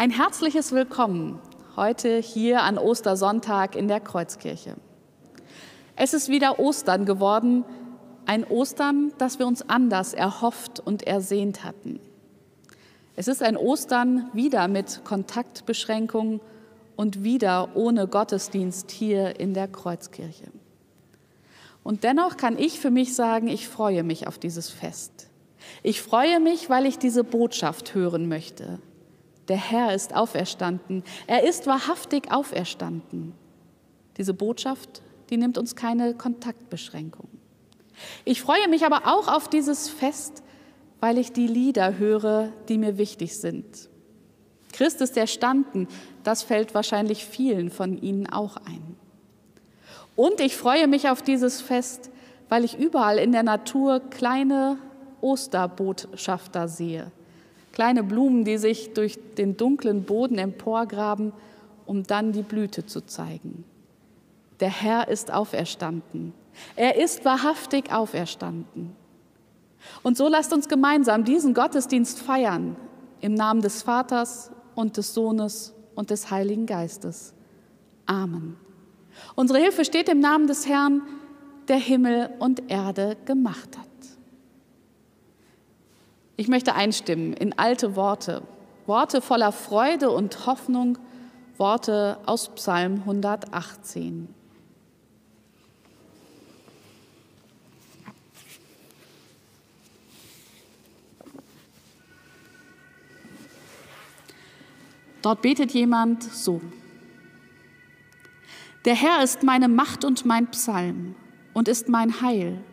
Ein herzliches Willkommen heute hier an Ostersonntag in der Kreuzkirche. Es ist wieder Ostern geworden, ein Ostern, das wir uns anders erhofft und ersehnt hatten. Es ist ein Ostern wieder mit Kontaktbeschränkungen und wieder ohne Gottesdienst hier in der Kreuzkirche. Und dennoch kann ich für mich sagen, ich freue mich auf dieses Fest. Ich freue mich, weil ich diese Botschaft hören möchte. Der Herr ist auferstanden. Er ist wahrhaftig auferstanden. Diese Botschaft, die nimmt uns keine Kontaktbeschränkung. Ich freue mich aber auch auf dieses Fest, weil ich die Lieder höre, die mir wichtig sind. Christ ist erstanden, das fällt wahrscheinlich vielen von Ihnen auch ein. Und ich freue mich auf dieses Fest, weil ich überall in der Natur kleine Osterbotschafter sehe. Kleine Blumen, die sich durch den dunklen Boden emporgraben, um dann die Blüte zu zeigen. Der Herr ist auferstanden. Er ist wahrhaftig auferstanden. Und so lasst uns gemeinsam diesen Gottesdienst feiern im Namen des Vaters und des Sohnes und des Heiligen Geistes. Amen. Unsere Hilfe steht im Namen des Herrn, der Himmel und Erde gemacht hat. Ich möchte einstimmen in alte Worte, Worte voller Freude und Hoffnung, Worte aus Psalm 118. Dort betet jemand so. Der Herr ist meine Macht und mein Psalm und ist mein Heil.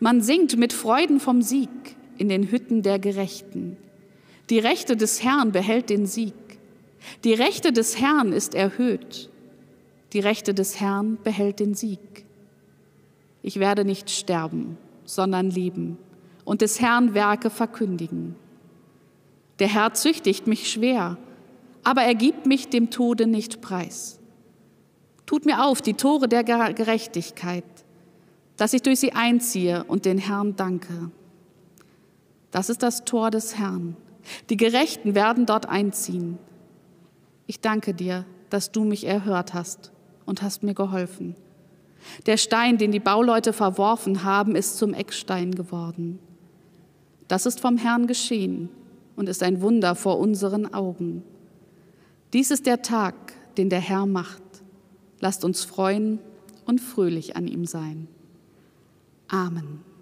Man singt mit Freuden vom Sieg in den Hütten der Gerechten. Die Rechte des Herrn behält den Sieg. Die Rechte des Herrn ist erhöht. Die Rechte des Herrn behält den Sieg. Ich werde nicht sterben, sondern leben und des Herrn Werke verkündigen. Der Herr züchtigt mich schwer, aber er gibt mich dem Tode nicht preis. Tut mir auf die Tore der Gerechtigkeit, dass ich durch sie einziehe und den Herrn danke. Das ist das Tor des Herrn. Die Gerechten werden dort einziehen. Ich danke dir, dass du mich erhört hast und hast mir geholfen. Der Stein, den die Bauleute verworfen haben, ist zum Eckstein geworden. Das ist vom Herrn geschehen und ist ein Wunder vor unseren Augen. Dies ist der Tag, den der Herr macht. Lasst uns freuen und fröhlich an ihm sein. Amen.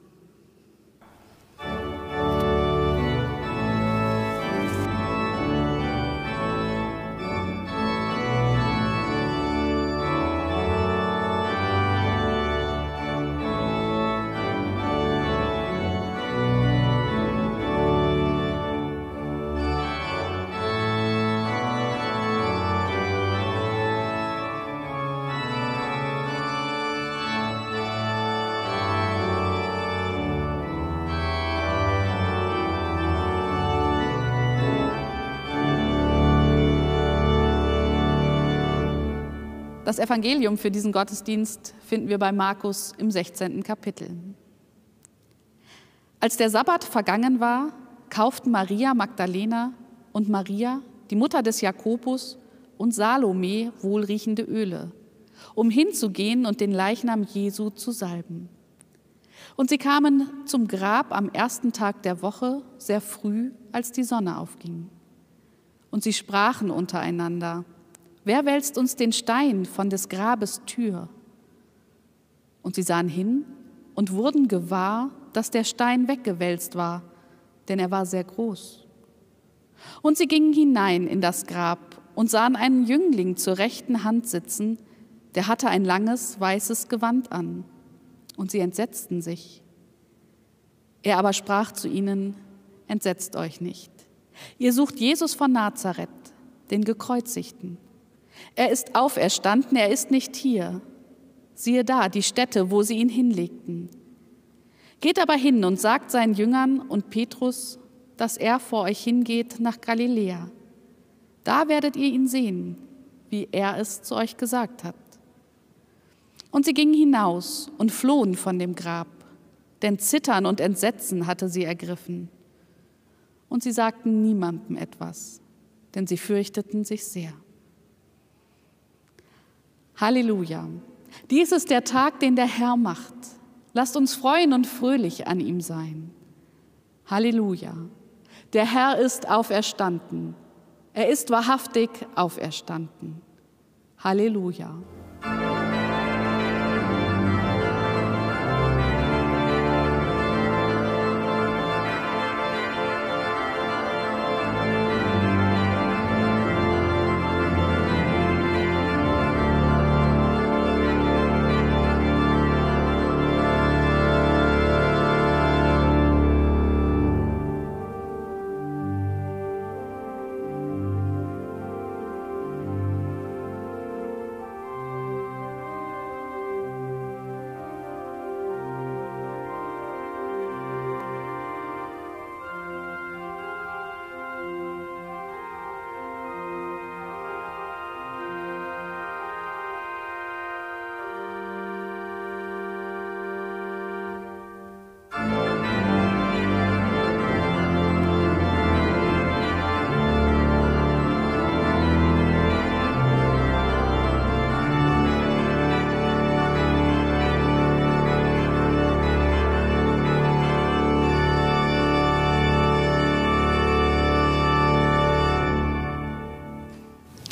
Das Evangelium für diesen Gottesdienst finden wir bei Markus im 16. Kapitel. Als der Sabbat vergangen war, kauften Maria Magdalena und Maria, die Mutter des Jakobus, und Salome wohlriechende Öle, um hinzugehen und den Leichnam Jesu zu salben. Und sie kamen zum Grab am ersten Tag der Woche, sehr früh, als die Sonne aufging. Und sie sprachen untereinander, Wer wälzt uns den Stein von des Grabes Tür? Und sie sahen hin und wurden gewahr, dass der Stein weggewälzt war, denn er war sehr groß. Und sie gingen hinein in das Grab und sahen einen Jüngling zur rechten Hand sitzen, der hatte ein langes weißes Gewand an. Und sie entsetzten sich. Er aber sprach zu ihnen, Entsetzt euch nicht. Ihr sucht Jesus von Nazareth, den Gekreuzigten. Er ist auferstanden, er ist nicht hier. Siehe da, die Stätte, wo sie ihn hinlegten. Geht aber hin und sagt seinen Jüngern und Petrus, dass er vor euch hingeht nach Galiläa. Da werdet ihr ihn sehen, wie er es zu euch gesagt hat. Und sie gingen hinaus und flohen von dem Grab, denn Zittern und Entsetzen hatte sie ergriffen. Und sie sagten niemandem etwas. denn sie fürchteten sich sehr. Halleluja. Dies ist der Tag, den der Herr macht. Lasst uns freuen und fröhlich an ihm sein. Halleluja. Der Herr ist auferstanden. Er ist wahrhaftig auferstanden. Halleluja.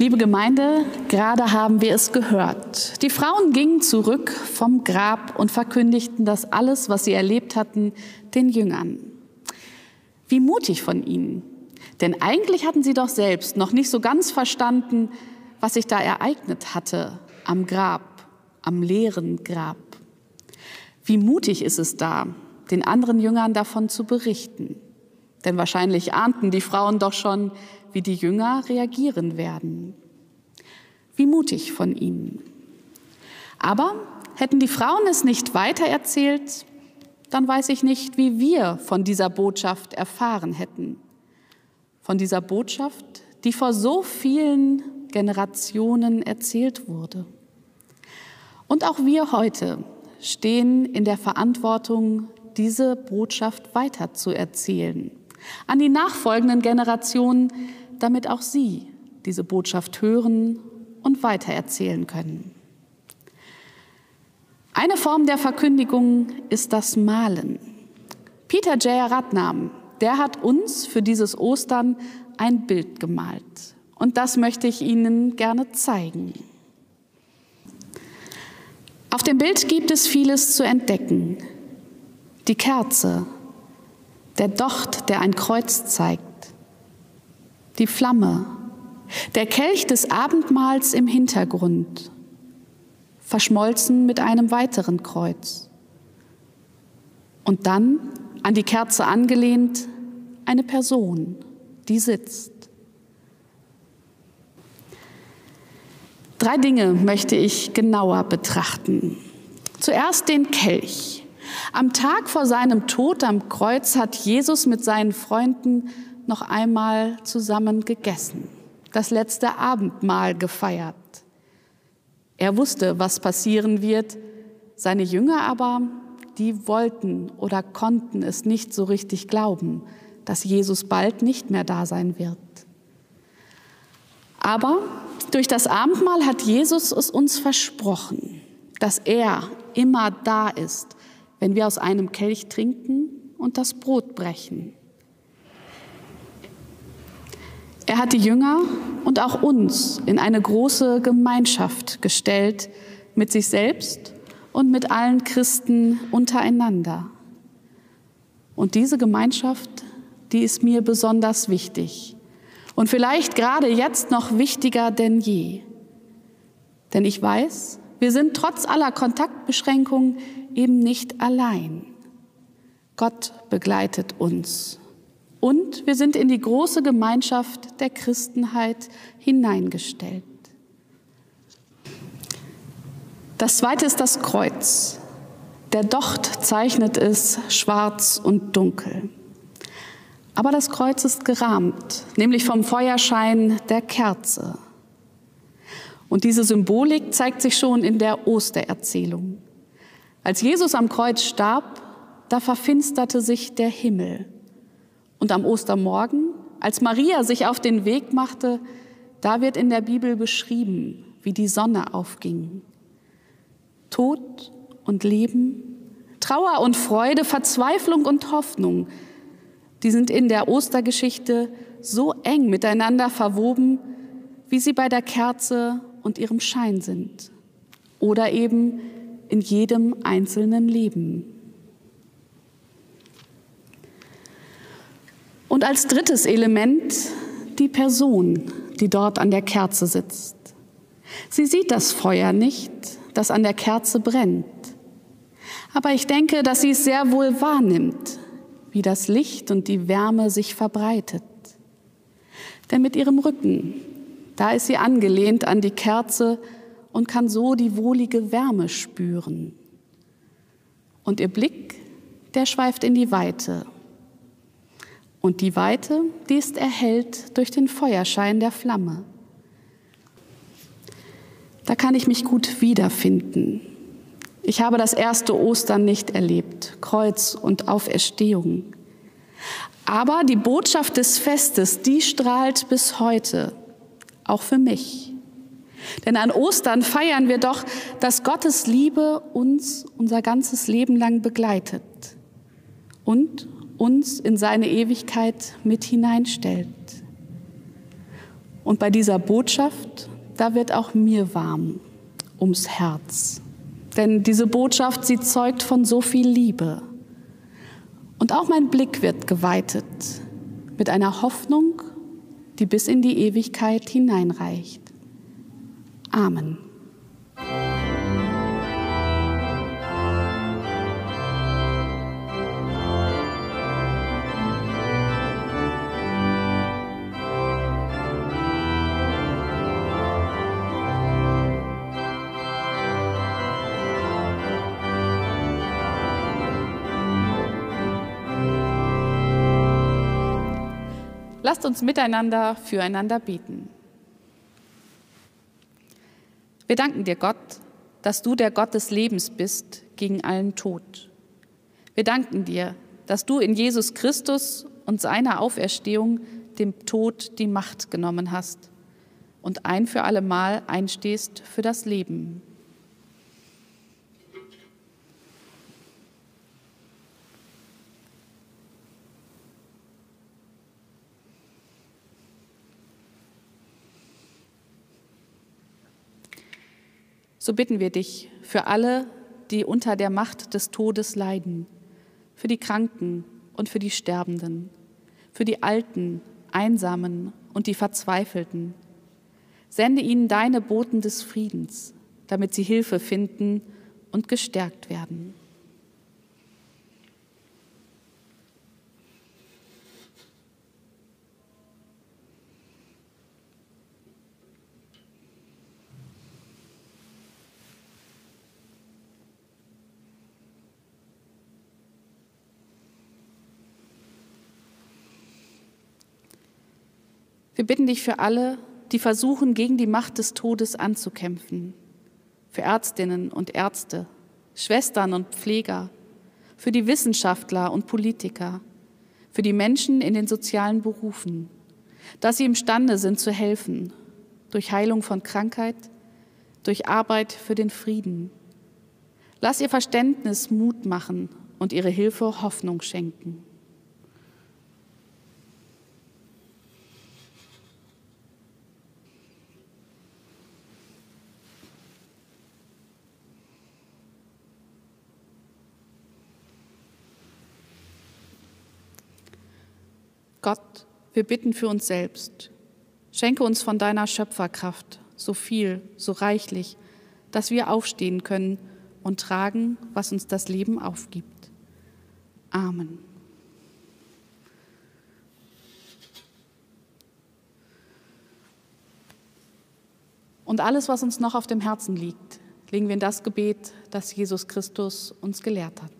Liebe Gemeinde, gerade haben wir es gehört. Die Frauen gingen zurück vom Grab und verkündigten das alles, was sie erlebt hatten, den Jüngern. Wie mutig von ihnen. Denn eigentlich hatten sie doch selbst noch nicht so ganz verstanden, was sich da ereignet hatte am Grab, am leeren Grab. Wie mutig ist es da, den anderen Jüngern davon zu berichten. Denn wahrscheinlich ahnten die Frauen doch schon, wie die Jünger reagieren werden. Wie mutig von ihnen. Aber hätten die Frauen es nicht weitererzählt, dann weiß ich nicht, wie wir von dieser Botschaft erfahren hätten. Von dieser Botschaft, die vor so vielen Generationen erzählt wurde. Und auch wir heute stehen in der Verantwortung, diese Botschaft weiterzuerzählen an die nachfolgenden Generationen, damit auch sie diese Botschaft hören und weitererzählen können. Eine Form der Verkündigung ist das Malen. Peter J. Ratnam, der hat uns für dieses Ostern ein Bild gemalt. Und das möchte ich Ihnen gerne zeigen. Auf dem Bild gibt es vieles zu entdecken. Die Kerze, der Docht, der ein Kreuz zeigt, die Flamme, der Kelch des Abendmahls im Hintergrund, verschmolzen mit einem weiteren Kreuz. Und dann, an die Kerze angelehnt, eine Person, die sitzt. Drei Dinge möchte ich genauer betrachten. Zuerst den Kelch. Am Tag vor seinem Tod am Kreuz hat Jesus mit seinen Freunden noch einmal zusammen gegessen, das letzte Abendmahl gefeiert. Er wusste, was passieren wird, seine Jünger aber, die wollten oder konnten es nicht so richtig glauben, dass Jesus bald nicht mehr da sein wird. Aber durch das Abendmahl hat Jesus es uns versprochen, dass er immer da ist, wenn wir aus einem Kelch trinken und das Brot brechen. Er hat die Jünger und auch uns in eine große Gemeinschaft gestellt mit sich selbst und mit allen Christen untereinander. Und diese Gemeinschaft, die ist mir besonders wichtig und vielleicht gerade jetzt noch wichtiger denn je. Denn ich weiß, wir sind trotz aller Kontaktbeschränkungen eben nicht allein. Gott begleitet uns. Und wir sind in die große Gemeinschaft der Christenheit hineingestellt. Das zweite ist das Kreuz. Der Docht zeichnet es schwarz und dunkel. Aber das Kreuz ist gerahmt, nämlich vom Feuerschein der Kerze. Und diese Symbolik zeigt sich schon in der Ostererzählung. Als Jesus am Kreuz starb, da verfinsterte sich der Himmel. Und am Ostermorgen, als Maria sich auf den Weg machte, da wird in der Bibel beschrieben, wie die Sonne aufging. Tod und Leben, Trauer und Freude, Verzweiflung und Hoffnung, die sind in der Ostergeschichte so eng miteinander verwoben, wie sie bei der Kerze und ihrem Schein sind oder eben in jedem einzelnen Leben. Und als drittes Element die Person, die dort an der Kerze sitzt. Sie sieht das Feuer nicht, das an der Kerze brennt. Aber ich denke, dass sie es sehr wohl wahrnimmt, wie das Licht und die Wärme sich verbreitet. Denn mit ihrem Rücken, da ist sie angelehnt an die Kerze und kann so die wohlige Wärme spüren. Und ihr Blick, der schweift in die Weite. Und die Weite, die ist erhellt durch den Feuerschein der Flamme. Da kann ich mich gut wiederfinden. Ich habe das erste Ostern nicht erlebt, Kreuz und Auferstehung. Aber die Botschaft des Festes, die strahlt bis heute, auch für mich. Denn an Ostern feiern wir doch, dass Gottes Liebe uns unser ganzes Leben lang begleitet und uns in seine Ewigkeit mit hineinstellt. Und bei dieser Botschaft, da wird auch mir warm ums Herz. Denn diese Botschaft, sie zeugt von so viel Liebe. Und auch mein Blick wird geweitet mit einer Hoffnung, die bis in die Ewigkeit hineinreicht. Amen. Lasst uns miteinander füreinander beten. Wir danken dir, Gott, dass du der Gott des Lebens bist gegen allen Tod. Wir danken dir, dass du in Jesus Christus und seiner Auferstehung dem Tod die Macht genommen hast und ein für allemal einstehst für das Leben. So bitten wir dich für alle, die unter der Macht des Todes leiden, für die Kranken und für die Sterbenden, für die Alten, Einsamen und die Verzweifelten. Sende ihnen deine Boten des Friedens, damit sie Hilfe finden und gestärkt werden. Wir bitten dich für alle, die versuchen, gegen die Macht des Todes anzukämpfen, für Ärztinnen und Ärzte, Schwestern und Pfleger, für die Wissenschaftler und Politiker, für die Menschen in den sozialen Berufen, dass sie imstande sind zu helfen, durch Heilung von Krankheit, durch Arbeit für den Frieden. Lass ihr Verständnis Mut machen und ihre Hilfe Hoffnung schenken. Gott, wir bitten für uns selbst. Schenke uns von deiner Schöpferkraft so viel, so reichlich, dass wir aufstehen können und tragen, was uns das Leben aufgibt. Amen. Und alles, was uns noch auf dem Herzen liegt, legen wir in das Gebet, das Jesus Christus uns gelehrt hat.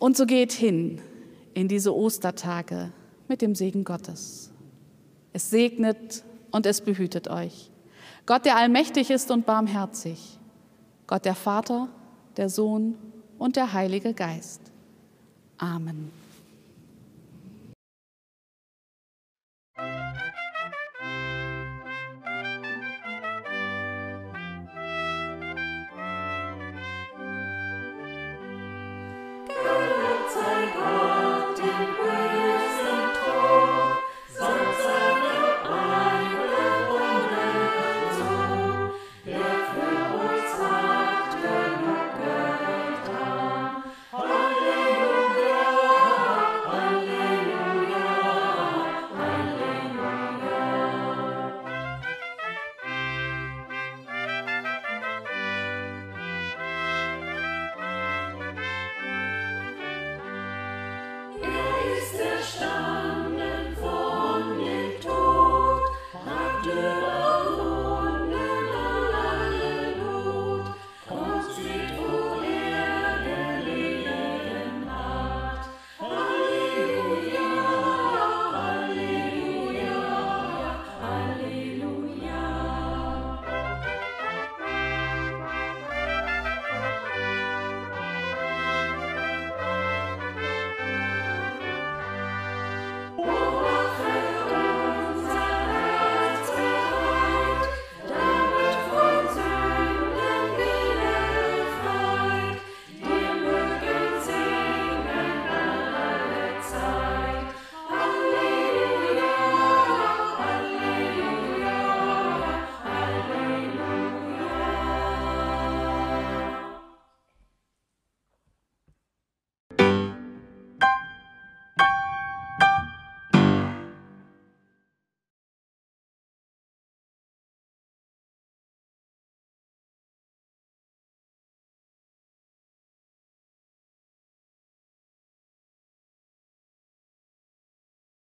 Und so geht hin in diese Ostertage mit dem Segen Gottes. Es segnet und es behütet euch. Gott, der allmächtig ist und barmherzig. Gott, der Vater, der Sohn und der Heilige Geist. Amen.